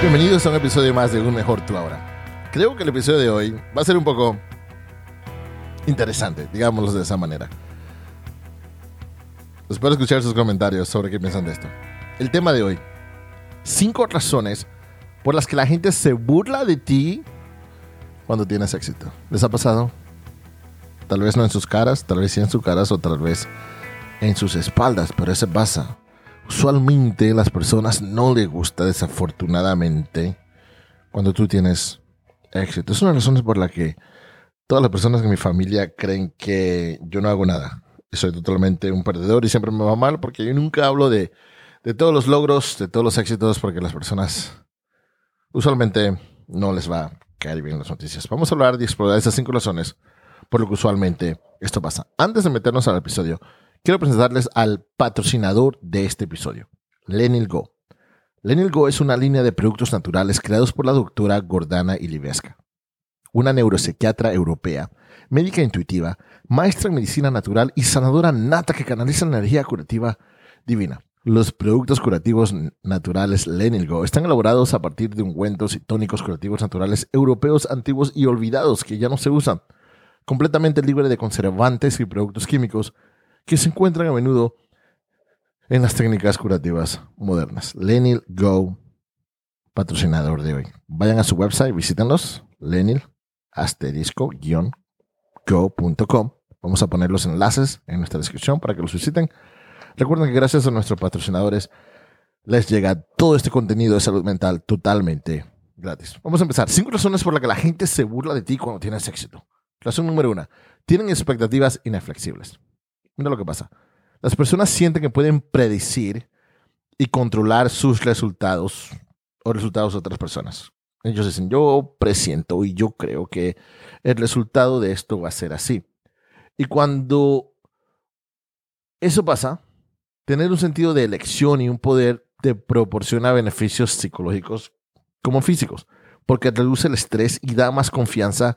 Bienvenidos a un episodio más de Un Mejor Tú Ahora. Creo que el episodio de hoy va a ser un poco interesante, digámoslo de esa manera. Espero escuchar sus comentarios sobre qué piensan de esto. El tema de hoy, cinco razones por las que la gente se burla de ti cuando tienes éxito. ¿Les ha pasado? Tal vez no en sus caras, tal vez sí en sus caras o tal vez en sus espaldas, pero eso pasa usualmente las personas no les gusta desafortunadamente cuando tú tienes éxito. Es una de las razones por la que todas las personas de mi familia creen que yo no hago nada. Soy totalmente un perdedor y siempre me va mal porque yo nunca hablo de, de todos los logros, de todos los éxitos, porque las personas usualmente no les va a caer bien las noticias. Vamos a hablar de explorar esas cinco razones por lo que usualmente esto pasa. Antes de meternos al episodio, quiero presentarles al patrocinador de este episodio, Lenil Go. Lenil Go es una línea de productos naturales creados por la doctora Gordana Ilivesca, una neuropsiquiatra europea, médica intuitiva, maestra en medicina natural y sanadora nata que canaliza energía curativa divina. Los productos curativos naturales Lenil Go están elaborados a partir de ungüentos y tónicos curativos naturales europeos antiguos y olvidados que ya no se usan, completamente libre de conservantes y productos químicos que se encuentran a menudo en las técnicas curativas modernas. Lenil Go, patrocinador de hoy. Vayan a su website, visítenlos, lenil asterisco-go.com. Vamos a poner los enlaces en nuestra descripción para que los visiten. Recuerden que gracias a nuestros patrocinadores les llega todo este contenido de salud mental totalmente gratis. Vamos a empezar. Cinco razones por las que la gente se burla de ti cuando tienes éxito. Razón número una. Tienen expectativas inflexibles. Mira lo que pasa. Las personas sienten que pueden predecir y controlar sus resultados o resultados de otras personas. Ellos dicen, yo presiento y yo creo que el resultado de esto va a ser así. Y cuando eso pasa, tener un sentido de elección y un poder te proporciona beneficios psicológicos como físicos, porque reduce el estrés y da más confianza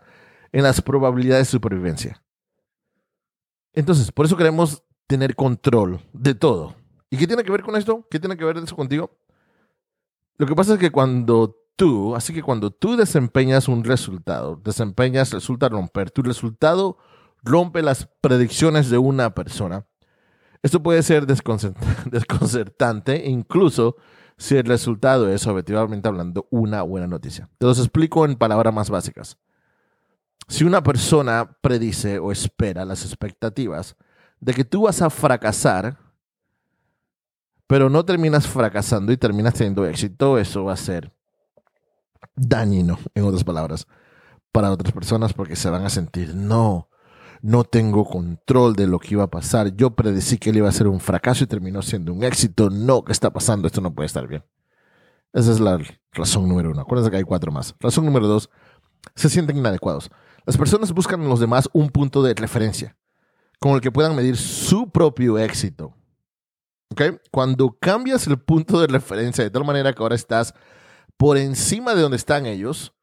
en las probabilidades de supervivencia. Entonces, por eso queremos tener control de todo. ¿Y qué tiene que ver con esto? ¿Qué tiene que ver eso contigo? Lo que pasa es que cuando tú, así que cuando tú desempeñas un resultado, desempeñas, resulta romper, tu resultado rompe las predicciones de una persona. Esto puede ser desconcertante, incluso si el resultado es objetivamente hablando una buena noticia. Te los explico en palabras más básicas. Si una persona predice o espera las expectativas de que tú vas a fracasar, pero no terminas fracasando y terminas teniendo éxito, eso va a ser dañino, en otras palabras, para otras personas porque se van a sentir, no, no tengo control de lo que iba a pasar. Yo predecí que él iba a ser un fracaso y terminó siendo un éxito. No, ¿qué está pasando? Esto no puede estar bien. Esa es la razón número uno. Acuérdense que hay cuatro más. Razón número dos, se sienten inadecuados. Las personas buscan en los demás un punto de referencia con el que puedan medir su propio éxito. Cuando cambias el punto de referencia de tal manera que ahora estás por encima de donde están ellos,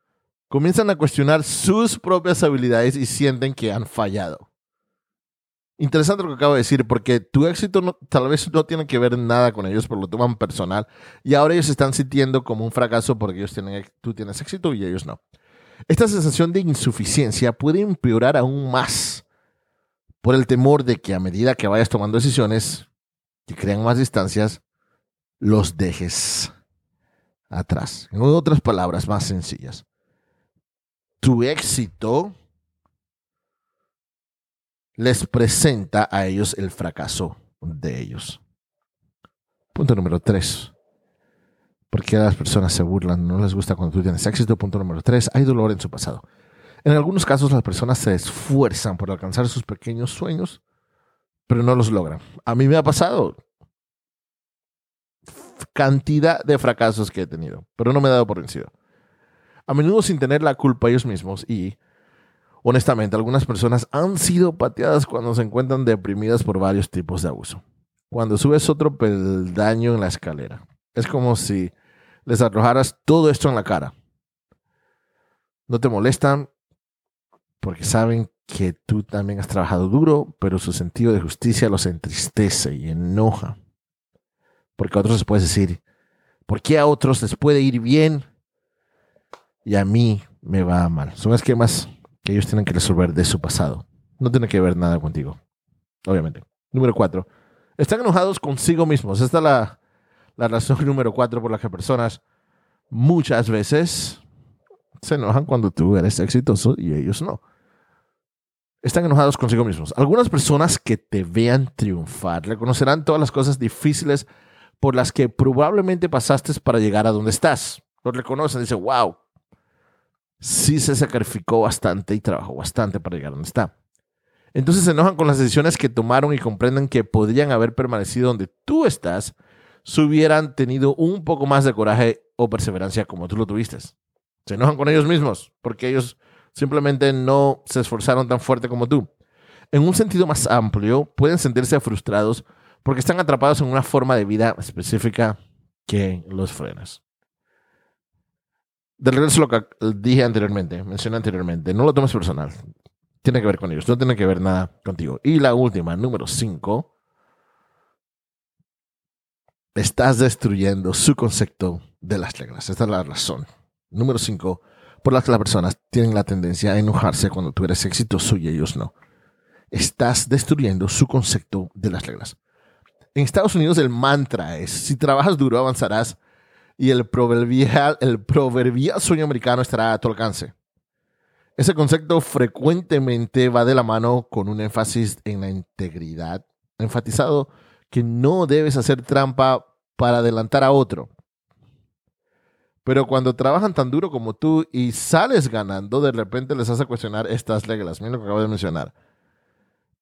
comienzan a cuestionar sus propias habilidades y sienten que han fallado. Interesante lo que acabo de decir, porque tu éxito tal vez no tiene que ver nada con ellos, pero lo toman personal. Y ahora ellos se están sintiendo como un fracaso porque ellos tienen, tú tienes éxito y ellos no. Esta sensación de insuficiencia puede empeorar aún más por el temor de que a medida que vayas tomando decisiones que crean más distancias, los dejes atrás. En otras palabras más sencillas, tu éxito les presenta a ellos el fracaso de ellos. Punto número 3 porque las personas se burlan, no les gusta cuando tú tienes éxito. Punto número tres, hay dolor en su pasado. En algunos casos las personas se esfuerzan por alcanzar sus pequeños sueños, pero no los logran. A mí me ha pasado cantidad de fracasos que he tenido, pero no me he dado por vencido. A menudo sin tener la culpa ellos mismos y, honestamente, algunas personas han sido pateadas cuando se encuentran deprimidas por varios tipos de abuso. Cuando subes otro peldaño en la escalera, es como si les arrojaras todo esto en la cara. No te molestan porque saben que tú también has trabajado duro, pero su sentido de justicia los entristece y enoja. Porque a otros les puedes decir, ¿por qué a otros les puede ir bien y a mí me va mal. Son esquemas que ellos tienen que resolver de su pasado. No tiene que ver nada contigo, obviamente. Número cuatro. Están enojados consigo mismos. Esta es la, la razón número cuatro por la que personas muchas veces se enojan cuando tú eres exitoso y ellos no. Están enojados consigo mismos. Algunas personas que te vean triunfar reconocerán todas las cosas difíciles por las que probablemente pasaste para llegar a donde estás. Lo reconocen, dicen, wow, sí se sacrificó bastante y trabajó bastante para llegar a donde está. Entonces se enojan con las decisiones que tomaron y comprenden que podrían haber permanecido donde tú estás si hubieran tenido un poco más de coraje o perseverancia como tú lo tuviste. Se enojan con ellos mismos porque ellos simplemente no se esforzaron tan fuerte como tú. En un sentido más amplio, pueden sentirse frustrados porque están atrapados en una forma de vida específica que los frenas. De regreso a lo que dije anteriormente, mencioné anteriormente, no lo tomes personal. Tiene que ver con ellos, no tiene que ver nada contigo. Y la última, número 5, estás destruyendo su concepto de las reglas. Esta es la razón. Número 5, por la que las personas tienen la tendencia a enojarse cuando tú eres exitoso y ellos no. Estás destruyendo su concepto de las reglas. En Estados Unidos el mantra es, si trabajas duro avanzarás y el proverbial, el proverbial sueño americano estará a tu alcance. Ese concepto frecuentemente va de la mano con un énfasis en la integridad, enfatizado que no debes hacer trampa para adelantar a otro. Pero cuando trabajan tan duro como tú y sales ganando, de repente les hace cuestionar estas reglas. Mira lo que acabo de mencionar.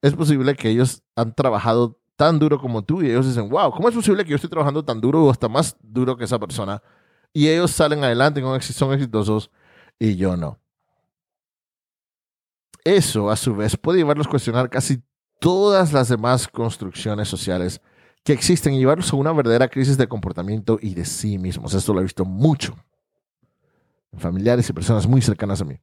Es posible que ellos han trabajado tan duro como tú y ellos dicen, wow, ¿cómo es posible que yo estoy trabajando tan duro o hasta más duro que esa persona? Y ellos salen adelante, son exitosos y yo no. Eso, a su vez, puede llevarlos a cuestionar casi todas las demás construcciones sociales que existen y llevarlos a una verdadera crisis de comportamiento y de sí mismos. Esto lo he visto mucho en familiares y personas muy cercanas a mí.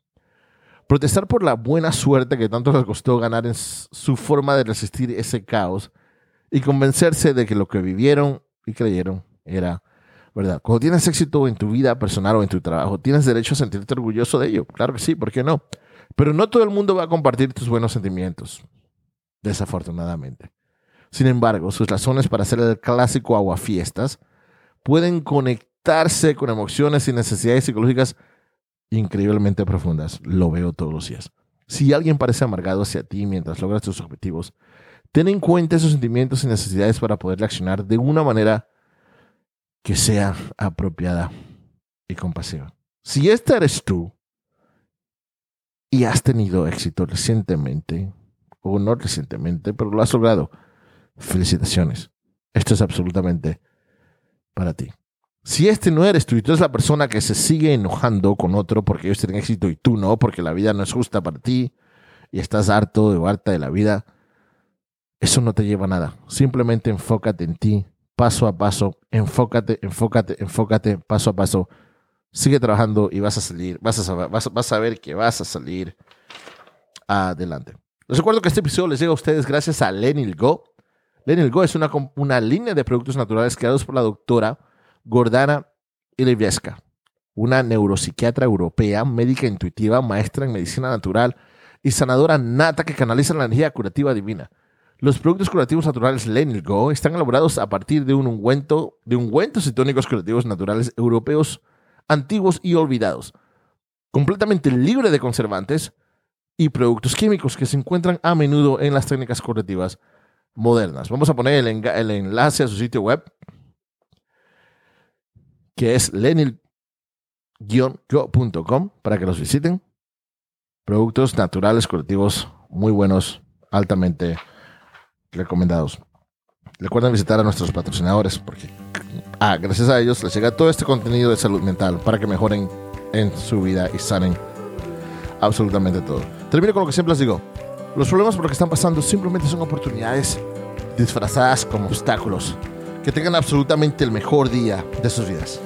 Protestar por la buena suerte que tanto les costó ganar en su forma de resistir ese caos y convencerse de que lo que vivieron y creyeron era verdad. Cuando tienes éxito en tu vida personal o en tu trabajo, tienes derecho a sentirte orgulloso de ello. Claro que sí, ¿por qué no? Pero no todo el mundo va a compartir tus buenos sentimientos, desafortunadamente. Sin embargo, sus razones para hacer el clásico aguafiestas pueden conectarse con emociones y necesidades psicológicas increíblemente profundas. Lo veo todos los días. Si alguien parece amargado hacia ti mientras logras tus objetivos, ten en cuenta esos sentimientos y necesidades para poder reaccionar de una manera que sea apropiada y compasiva. Si esta eres tú y has tenido éxito recientemente, o no recientemente, pero lo has logrado, felicitaciones. Esto es absolutamente para ti. Si este no eres tú y tú eres la persona que se sigue enojando con otro porque ellos tienen éxito y tú no, porque la vida no es justa para ti y estás harto de harta de la vida, eso no te lleva a nada. Simplemente enfócate en ti, paso a paso, enfócate, enfócate, enfócate, paso a paso. Sigue trabajando y vas a salir, vas a, saber, vas, a ver que vas a salir adelante. Les recuerdo que este episodio les llega a ustedes gracias a Lenil Go Lenil Go es una, una línea de productos naturales creados por la doctora Gordana Ilevieska, una neuropsiquiatra europea, médica intuitiva, maestra en medicina natural y sanadora nata que canaliza la energía curativa divina. Los productos curativos naturales Lenil Go están elaborados a partir de un ungüento, de ungüentos y tónicos curativos naturales europeos antiguos y olvidados, completamente libre de conservantes y productos químicos que se encuentran a menudo en las técnicas curativas modernas. Vamos a poner el, enlace a su sitio web, que es lenil-go.com, para que los visiten. Productos naturales, curativos, muy buenos, altamente recomendados. Recuerden visitar a nuestros patrocinadores, porque ah, gracias a ellos les llega todo este contenido de salud mental para que mejoren en su vida y sanen absolutamente todo. Termino con lo que siempre les digo. Los problemas por los que están pasando simplemente son oportunidades disfrazadas como obstáculos. Que tengan absolutamente el mejor día de sus vidas.